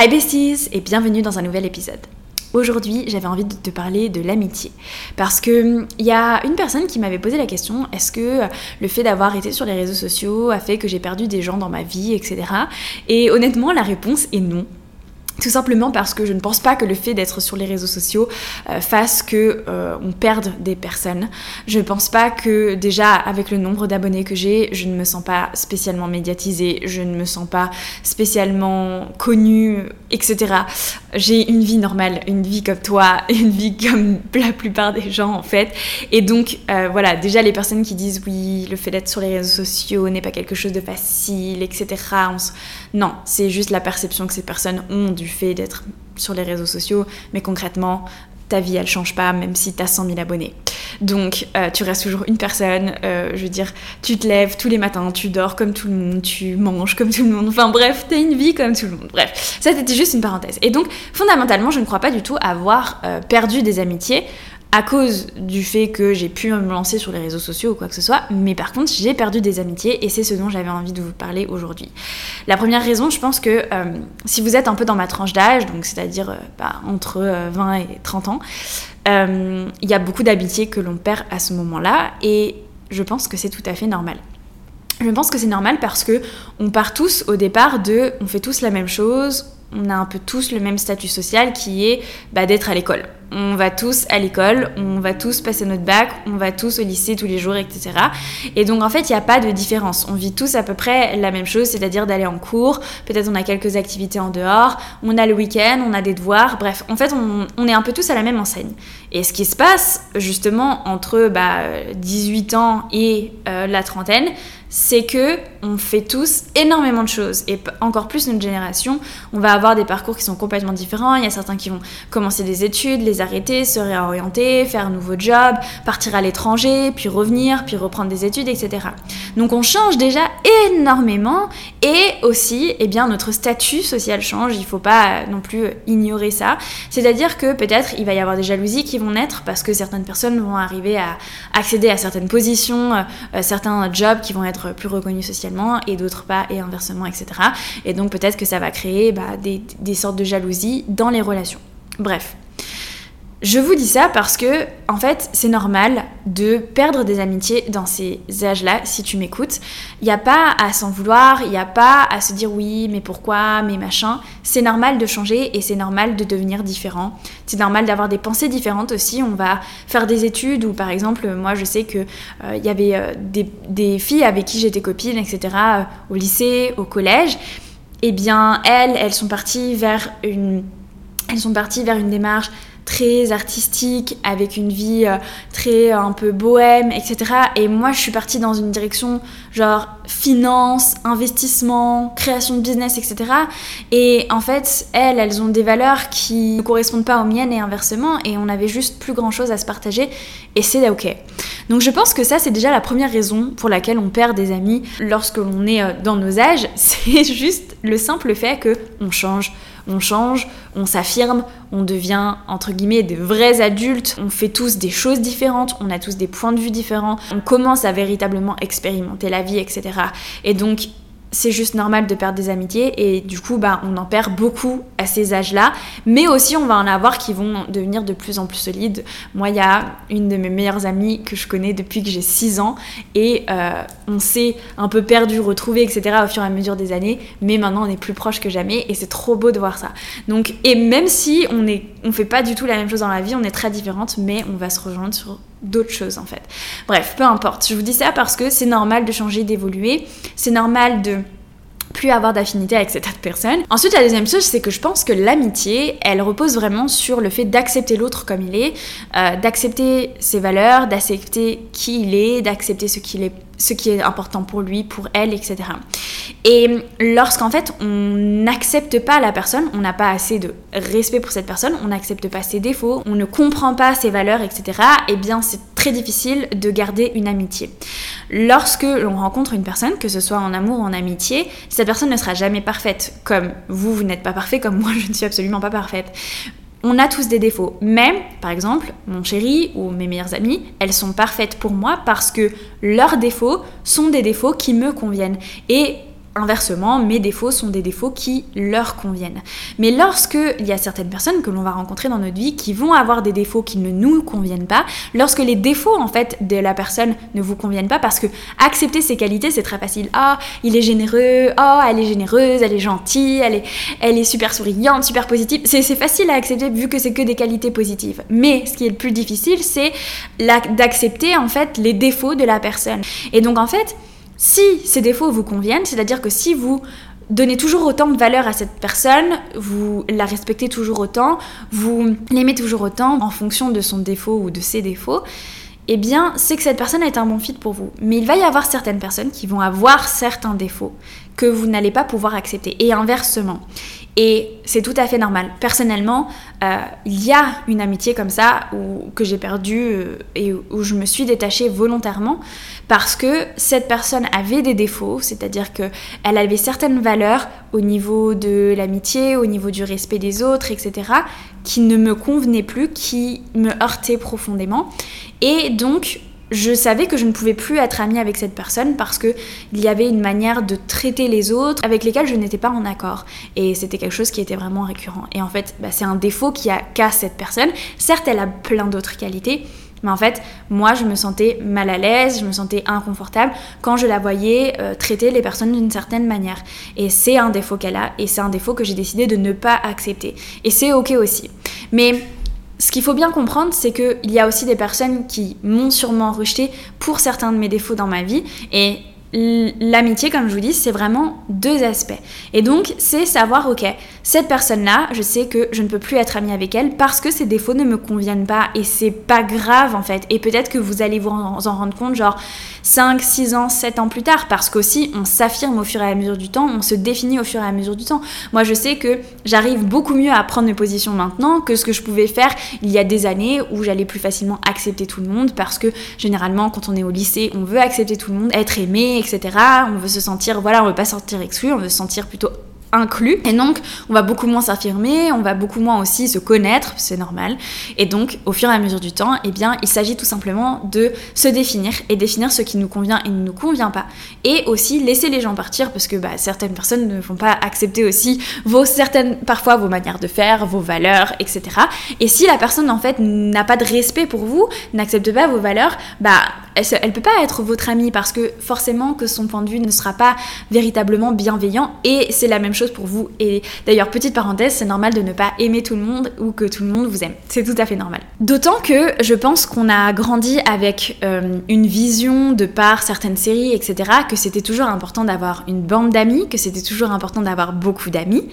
Hi besties et bienvenue dans un nouvel épisode. Aujourd'hui, j'avais envie de te parler de l'amitié. Parce que il hum, y a une personne qui m'avait posé la question est-ce que le fait d'avoir été sur les réseaux sociaux a fait que j'ai perdu des gens dans ma vie, etc. Et honnêtement, la réponse est non. Tout simplement parce que je ne pense pas que le fait d'être sur les réseaux sociaux euh, fasse que euh, on perde des personnes. Je ne pense pas que déjà avec le nombre d'abonnés que j'ai, je ne me sens pas spécialement médiatisée, je ne me sens pas spécialement connue, etc. J'ai une vie normale, une vie comme toi, une vie comme la plupart des gens en fait. Et donc euh, voilà, déjà les personnes qui disent oui, le fait d'être sur les réseaux sociaux n'est pas quelque chose de facile, etc. Non, c'est juste la perception que ces personnes ont du fait d'être sur les réseaux sociaux, mais concrètement, ta vie elle change pas même si tu as 100 000 abonnés. Donc euh, tu restes toujours une personne, euh, je veux dire, tu te lèves tous les matins, tu dors comme tout le monde, tu manges comme tout le monde, enfin bref, tu as une vie comme tout le monde. Bref, ça c'était juste une parenthèse. Et donc fondamentalement, je ne crois pas du tout avoir euh, perdu des amitiés à cause du fait que j'ai pu me lancer sur les réseaux sociaux ou quoi que ce soit, mais par contre j'ai perdu des amitiés et c'est ce dont j'avais envie de vous parler aujourd'hui. La première raison, je pense que euh, si vous êtes un peu dans ma tranche d'âge, donc c'est-à-dire euh, bah, entre 20 euh, et 30 ans, il y a beaucoup d'amitiés que l'on perd à ce moment-là et je pense que c'est tout à fait normal. Je pense que c'est normal parce que on part tous au départ de on fait tous la même chose, on a un peu tous le même statut social qui est bah, d'être à l'école on va tous à l'école, on va tous passer notre bac, on va tous au lycée tous les jours, etc. Et donc en fait, il n'y a pas de différence. On vit tous à peu près la même chose, c'est-à-dire d'aller en cours, peut-être on a quelques activités en dehors, on a le week-end, on a des devoirs, bref, en fait, on, est un peu tous à la même enseigne. Et ce qui se passe justement entre bah, 18 ans et euh, la trentaine, c'est que on fait tous énormément de choses et encore plus notre génération, on va avoir des parcours qui sont complètement différents. Il y a certains qui vont commencer des études, les arrêter, se réorienter, faire un nouveau job, partir à l'étranger, puis revenir, puis reprendre des études, etc. Donc on change déjà énormément et aussi, eh bien, notre statut social change. Il faut pas non plus ignorer ça. C'est-à-dire que peut-être il va y avoir des jalousies qui vont naître parce que certaines personnes vont arriver à accéder à certaines positions, euh, certains jobs qui vont être plus reconnus socialement et d'autres pas, et inversement, etc. Et donc peut-être que ça va créer bah, des, des sortes de jalousie dans les relations. Bref, je vous dis ça parce que, en fait, c'est normal de perdre des amitiés dans ces âges-là, si tu m'écoutes. Il n'y a pas à s'en vouloir, il n'y a pas à se dire oui, mais pourquoi, mais machin. C'est normal de changer et c'est normal de devenir différent. C'est normal d'avoir des pensées différentes aussi. On va faire des études ou, par exemple, moi, je sais qu'il euh, il y avait euh, des, des, filles avec qui j'étais copine, etc., euh, au lycée, au collège. Eh bien, elles, elles sont parties vers une... Elles sont parties vers une démarche très artistique, avec une vie euh, très euh, un peu bohème, etc. Et moi, je suis partie dans une direction genre finance, investissement, création de business, etc. Et en fait, elles, elles ont des valeurs qui ne correspondent pas aux miennes et inversement, et on n'avait juste plus grand chose à se partager, et c'est ok. Donc je pense que ça, c'est déjà la première raison pour laquelle on perd des amis lorsque l'on est euh, dans nos âges, c'est juste le simple fait que on change, on change, on s'affirme, on devient entre guillemets des vrais adultes, on fait tous des choses différentes, on a tous des points de vue différents, on commence à véritablement expérimenter la vie, etc. Et donc c'est juste normal de perdre des amitiés et du coup bah, on en perd beaucoup à ces âges-là. Mais aussi on va en avoir qui vont devenir de plus en plus solides. Moi il y a une de mes meilleures amies que je connais depuis que j'ai 6 ans et euh, on s'est un peu perdu, retrouvé etc au fur et à mesure des années. Mais maintenant on est plus proche que jamais et c'est trop beau de voir ça. Donc et même si on est on fait pas du tout la même chose dans la vie on est très différentes mais on va se rejoindre sur d'autres choses en fait. Bref, peu importe. Je vous dis ça parce que c'est normal de changer, d'évoluer. C'est normal de plus avoir d'affinité avec cette personne. Ensuite, la deuxième chose, c'est que je pense que l'amitié, elle repose vraiment sur le fait d'accepter l'autre comme il est, euh, d'accepter ses valeurs, d'accepter qui il est, d'accepter ce qu'il est ce qui est important pour lui, pour elle, etc. Et lorsqu'en fait on n'accepte pas la personne, on n'a pas assez de respect pour cette personne, on n'accepte pas ses défauts, on ne comprend pas ses valeurs, etc. Eh bien c'est très difficile de garder une amitié. Lorsque l'on rencontre une personne, que ce soit en amour ou en amitié, cette personne ne sera jamais parfaite. Comme vous, vous n'êtes pas parfait, comme moi je ne suis absolument pas parfaite on a tous des défauts. Mais, par exemple, mon chéri ou mes meilleures amies, elles sont parfaites pour moi parce que leurs défauts sont des défauts qui me conviennent. Et Inversement, mes défauts sont des défauts qui leur conviennent. Mais lorsque il y a certaines personnes que l'on va rencontrer dans notre vie qui vont avoir des défauts qui ne nous conviennent pas, lorsque les défauts en fait de la personne ne vous conviennent pas, parce que accepter ses qualités c'est très facile. Ah, il est généreux. Oh, elle est généreuse, elle est gentille, elle est, elle est super souriante, super positive. C'est facile à accepter vu que c'est que des qualités positives. Mais ce qui est le plus difficile, c'est d'accepter en fait les défauts de la personne. Et donc en fait si ces défauts vous conviennent, c'est-à-dire que si vous donnez toujours autant de valeur à cette personne, vous la respectez toujours autant, vous l'aimez toujours autant en fonction de son défaut ou de ses défauts, eh bien, c'est que cette personne est un bon fit pour vous. Mais il va y avoir certaines personnes qui vont avoir certains défauts que vous n'allez pas pouvoir accepter. Et inversement. Et c'est tout à fait normal. Personnellement, euh, il y a une amitié comme ça que j'ai perdue euh, et où je me suis détachée volontairement parce que cette personne avait des défauts, c'est-à-dire qu'elle avait certaines valeurs au niveau de l'amitié, au niveau du respect des autres, etc., qui ne me convenaient plus, qui me heurtaient profondément. Et donc, je savais que je ne pouvais plus être amie avec cette personne parce que il y avait une manière de traiter les autres avec lesquelles je n'étais pas en accord et c'était quelque chose qui était vraiment récurrent et en fait bah, c'est un défaut qui a qu'a cette personne certes elle a plein d'autres qualités mais en fait, moi, je me sentais mal à l'aise, je me sentais inconfortable quand je la voyais euh, traiter les personnes d'une certaine manière. Et c'est un défaut qu'elle a, et c'est un défaut que j'ai décidé de ne pas accepter. Et c'est ok aussi. Mais ce qu'il faut bien comprendre, c'est qu'il y a aussi des personnes qui m'ont sûrement rejeté pour certains de mes défauts dans ma vie. Et l'amitié, comme je vous dis, c'est vraiment deux aspects. Et donc, c'est savoir, ok, cette personne-là, je sais que je ne peux plus être amie avec elle parce que ses défauts ne me conviennent pas et c'est pas grave en fait. Et peut-être que vous allez vous en, rendre compte genre 5, 6 ans, 7 ans plus tard parce qu'aussi on s'affirme au fur et à mesure du temps, on se définit au fur et à mesure du temps. Moi, je sais que j'arrive beaucoup mieux à prendre mes positions maintenant que ce que je pouvais faire il y a des années où j'allais plus facilement accepter tout le monde parce que généralement, quand on est au lycée, on veut accepter tout le monde, être aimé, etc. On veut se sentir, voilà, on veut pas sortir exclu, on veut se sentir plutôt inclus. Et donc, on va beaucoup moins s'affirmer, on va beaucoup moins aussi se connaître, c'est normal. Et donc, au fur et à mesure du temps, eh bien, il s'agit tout simplement de se définir et définir ce qui nous convient et ne nous convient pas. Et aussi laisser les gens partir parce que bah, certaines personnes ne vont pas accepter aussi vos certaines, parfois vos manières de faire, vos valeurs, etc. Et si la personne en fait n'a pas de respect pour vous, n'accepte pas vos valeurs, bah, elle, elle peut pas être votre amie parce que forcément que son point de vue ne sera pas véritablement bienveillant et c'est la même chose pour vous. Et d'ailleurs, petite parenthèse, c'est normal de ne pas aimer tout le monde ou que tout le monde vous aime. C'est tout à fait normal. D'autant que je pense qu'on a grandi avec euh, une vision de par certaines séries, etc., que c'était toujours important d'avoir une bande d'amis, que c'était toujours important d'avoir beaucoup d'amis.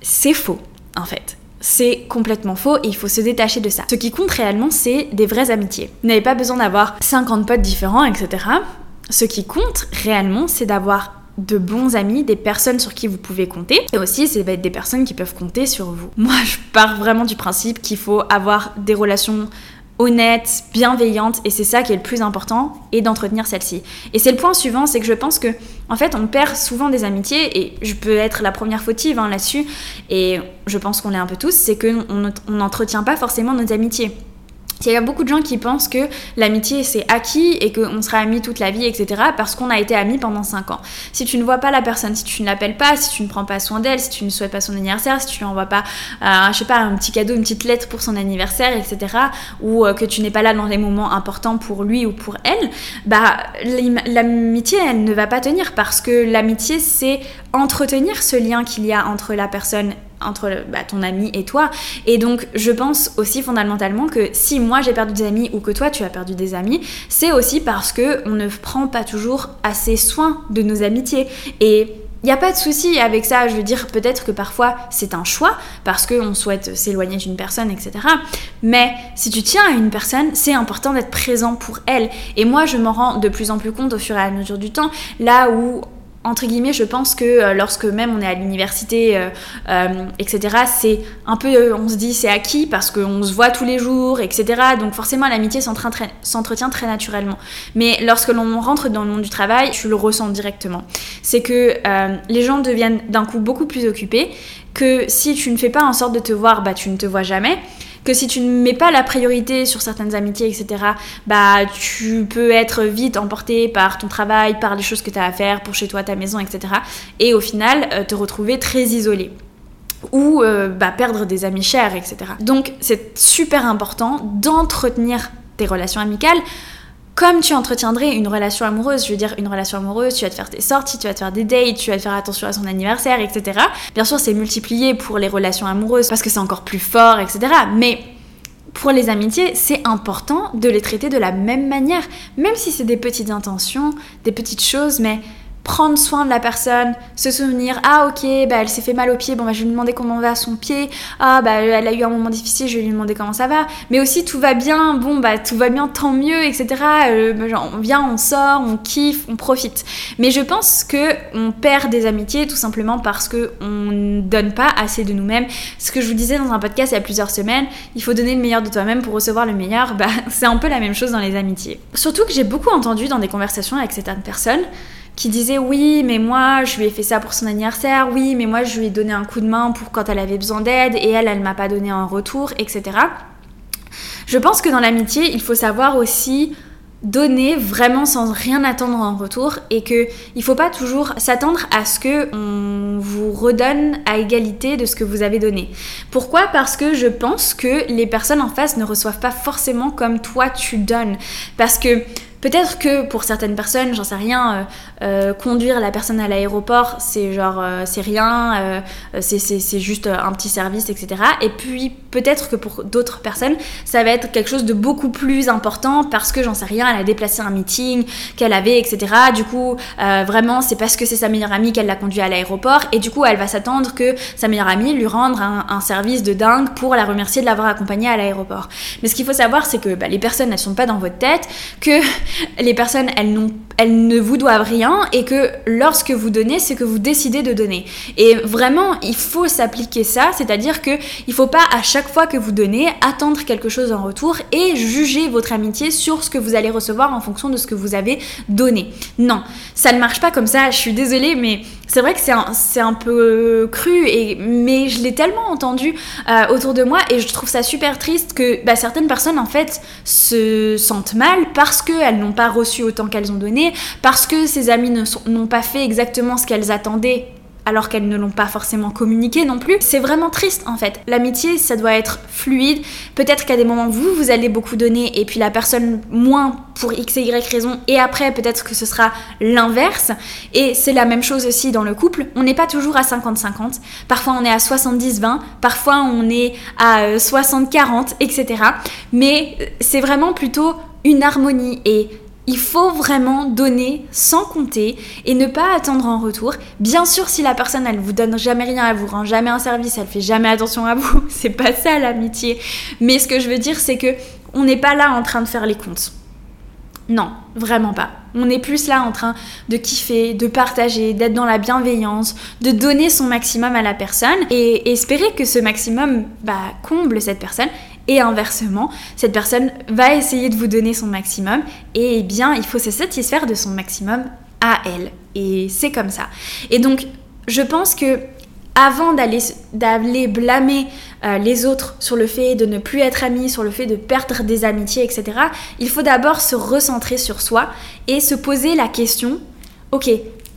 C'est faux, en fait. C'est complètement faux et il faut se détacher de ça. Ce qui compte réellement, c'est des vraies amitiés. Vous n'avez pas besoin d'avoir 50 potes différents, etc. Ce qui compte réellement, c'est d'avoir de bons amis, des personnes sur qui vous pouvez compter. Et aussi, c'est des personnes qui peuvent compter sur vous. Moi, je pars vraiment du principe qu'il faut avoir des relations honnêtes, bienveillantes, et c'est ça qui est le plus important, et d'entretenir celle-ci. Et c'est le point suivant, c'est que je pense que, en fait, on perd souvent des amitiés, et je peux être la première fautive hein, là-dessus, et je pense qu'on l'est un peu tous, c'est qu'on n'entretient pas forcément nos amitiés. Il y a beaucoup de gens qui pensent que l'amitié c'est acquis et qu'on sera amis toute la vie, etc. parce qu'on a été amis pendant 5 ans. Si tu ne vois pas la personne, si tu ne l'appelles pas, si tu ne prends pas soin d'elle, si tu ne souhaites pas son anniversaire, si tu lui envoies pas, euh, je sais pas, un petit cadeau, une petite lettre pour son anniversaire, etc. ou euh, que tu n'es pas là dans les moments importants pour lui ou pour elle, bah l'amitié elle ne va pas tenir parce que l'amitié c'est entretenir ce lien qu'il y a entre la personne entre bah, ton ami et toi. Et donc, je pense aussi fondamentalement que si moi j'ai perdu des amis ou que toi tu as perdu des amis, c'est aussi parce que on ne prend pas toujours assez soin de nos amitiés. Et il n'y a pas de souci avec ça, je veux dire, peut-être que parfois c'est un choix parce qu'on souhaite s'éloigner d'une personne, etc. Mais si tu tiens à une personne, c'est important d'être présent pour elle. Et moi, je m'en rends de plus en plus compte au fur et à mesure du temps, là où entre guillemets, je pense que euh, lorsque même on est à l'université, euh, euh, etc., c'est un peu, on se dit c'est acquis parce qu'on se voit tous les jours, etc. Donc forcément, l'amitié s'entretient très naturellement. Mais lorsque l'on rentre dans le monde du travail, je le ressens directement. C'est que les gens deviennent d'un coup beaucoup plus occupés, que si tu ne fais pas en sorte de te voir, bah tu ne te vois jamais que si tu ne mets pas la priorité sur certaines amitiés, etc., bah tu peux être vite emporté par ton travail, par les choses que tu as à faire pour chez toi, ta maison, etc. Et au final, euh, te retrouver très isolé ou euh, bah, perdre des amis chers, etc. Donc c'est super important d'entretenir tes relations amicales comme tu entretiendrais une relation amoureuse. Je veux dire, une relation amoureuse, tu vas te faire tes sorties, tu vas te faire des dates, tu vas te faire attention à son anniversaire, etc. Bien sûr, c'est multiplié pour les relations amoureuses parce que c'est encore plus fort, etc. Mais pour les amitiés, c'est important de les traiter de la même manière, même si c'est des petites intentions, des petites choses, mais prendre soin de la personne, se souvenir, ah ok, bah elle s'est fait mal au pied, bon bah je vais lui demander comment va son pied, ah bah elle a eu un moment difficile, je vais lui demander comment ça va, mais aussi tout va bien, bon bah tout va bien, tant mieux, etc. Euh, bah, on vient, on sort, on kiffe, on profite. Mais je pense que on perd des amitiés tout simplement parce que on ne donne pas assez de nous-mêmes. Ce que je vous disais dans un podcast il y a plusieurs semaines, il faut donner le meilleur de toi-même pour recevoir le meilleur, bah c'est un peu la même chose dans les amitiés. Surtout que j'ai beaucoup entendu dans des conversations avec certaines personnes, qui disait oui mais moi je lui ai fait ça pour son anniversaire, oui mais moi je lui ai donné un coup de main pour quand elle avait besoin d'aide et elle elle m'a pas donné un retour, etc. Je pense que dans l'amitié il faut savoir aussi donner vraiment sans rien attendre en retour et que il faut pas toujours s'attendre à ce que on vous redonne à égalité de ce que vous avez donné. Pourquoi? Parce que je pense que les personnes en face ne reçoivent pas forcément comme toi tu donnes parce que Peut-être que pour certaines personnes, j'en sais rien, euh, euh, conduire la personne à l'aéroport, c'est genre, euh, c'est rien, c'est juste un petit service, etc. Et puis peut-être que pour d'autres personnes, ça va être quelque chose de beaucoup plus important parce que j'en sais rien, elle a déplacé un meeting qu'elle avait, etc. Du coup, vraiment, c'est parce que c'est sa meilleure amie qu'elle l'a conduit à l'aéroport et du coup, elle va s'attendre que sa meilleure amie lui rende un, service de dingue pour la remercier de l'avoir accompagnée à l'aéroport. Mais ce qu'il faut savoir, c'est que bah, les personnes, elles sont pas dans votre tête, que les personnes, elles, elles ne vous doivent rien et que lorsque vous donnez, c'est que vous décidez de donner. Et vraiment, il faut s'appliquer ça, c'est-à-dire que il faut pas à chaque fois que vous donnez attendre quelque chose en retour et juger votre amitié sur ce que vous allez recevoir en fonction de ce que vous avez donné. Non, ça ne marche pas comme ça. Je suis désolée, mais c'est vrai que c'est un, peu cru, et, mais je l'ai tellement entendu euh, autour de moi et je trouve ça super triste que bah, certaines personnes en fait se sentent mal parce qu'elles n'ont pas reçu autant qu'elles ont donné, parce que ces amis n'ont pas fait exactement ce qu'elles attendaient alors qu'elles ne l'ont pas forcément communiqué non plus. C'est vraiment triste en fait. L'amitié, ça doit être fluide. Peut-être qu'à des moments, vous, vous allez beaucoup donner et puis la personne moins pour x et y raison. Et après, peut-être que ce sera l'inverse. Et c'est la même chose aussi dans le couple. On n'est pas toujours à 50-50. Parfois, on est à 70-20. Parfois, on est à 60-40, etc. Mais c'est vraiment plutôt une harmonie et il faut vraiment donner sans compter et ne pas attendre en retour. Bien sûr, si la personne elle vous donne jamais rien, elle vous rend jamais un service, elle fait jamais attention à vous, c'est pas ça l'amitié. Mais ce que je veux dire, c'est que on n'est pas là en train de faire les comptes. Non, vraiment pas. On est plus là en train de kiffer, de partager, d'être dans la bienveillance, de donner son maximum à la personne et espérer que ce maximum bah, comble cette personne et inversement, cette personne va essayer de vous donner son maximum et eh bien il faut se satisfaire de son maximum à elle. Et c'est comme ça. Et donc je pense que avant d'aller blâmer euh, les autres sur le fait de ne plus être amis, sur le fait de perdre des amitiés, etc., il faut d'abord se recentrer sur soi et se poser la question, ok,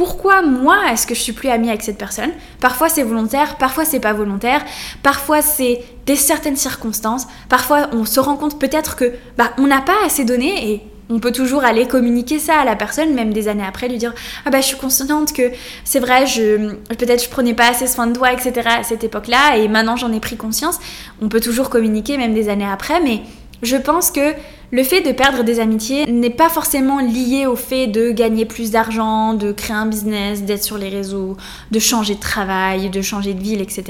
pourquoi moi est-ce que je suis plus amie avec cette personne? Parfois c'est volontaire, parfois c'est pas volontaire, parfois c'est des certaines circonstances, parfois on se rend compte peut-être que bah on n'a pas assez donné et on peut toujours aller communiquer ça à la personne, même des années après, lui dire Ah bah je suis consciente que c'est vrai, je, peut-être je prenais pas assez soin de toi, etc. à cette époque-là, et maintenant j'en ai pris conscience. On peut toujours communiquer, même des années après, mais je pense que le fait de perdre des amitiés n'est pas forcément lié au fait de gagner plus d'argent, de créer un business, d'être sur les réseaux, de changer de travail, de changer de ville, etc.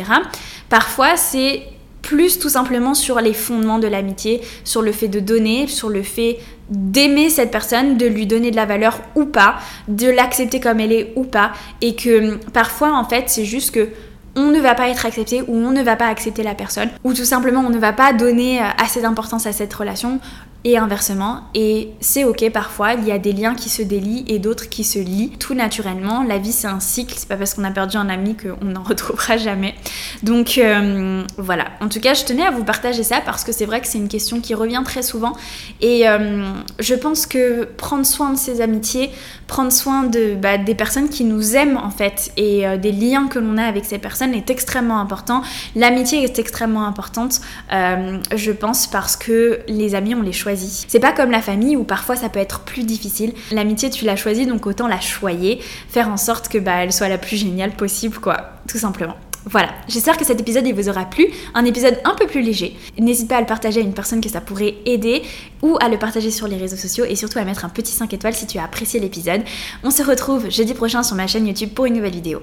Parfois, c'est plus tout simplement sur les fondements de l'amitié, sur le fait de donner, sur le fait d'aimer cette personne, de lui donner de la valeur ou pas, de l'accepter comme elle est ou pas, et que parfois en fait c'est juste que on ne va pas être accepté ou on ne va pas accepter la personne, ou tout simplement on ne va pas donner euh, assez d'importance à cette relation. Et inversement. Et c'est ok parfois, il y a des liens qui se délient et d'autres qui se lient tout naturellement. La vie c'est un cycle, c'est pas parce qu'on a perdu un ami qu'on n'en retrouvera jamais. Donc euh, voilà, en tout cas je tenais à vous partager ça parce que c'est vrai que c'est une question qui revient très souvent et euh, je pense que prendre soin de ses amitiés, prendre soin de, bah, des personnes qui nous aiment en fait et euh, des liens que l'on a avec ces personnes est extrêmement important. L'amitié est extrêmement importante, je pense, parce que les amis on les choisit c'est pas comme la famille où parfois ça peut être plus difficile. L'amitié, tu l'as choisie, donc autant la choyer, faire en sorte que bah, elle soit la plus géniale possible, quoi, tout simplement. Voilà, j'espère que cet épisode il vous aura plu, un épisode un peu plus léger. N'hésite pas à le partager à une personne que ça pourrait aider ou à le partager sur les réseaux sociaux et surtout à mettre un petit 5 étoiles si tu as apprécié l'épisode. On se retrouve jeudi prochain sur ma chaîne YouTube pour une nouvelle vidéo.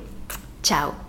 Ciao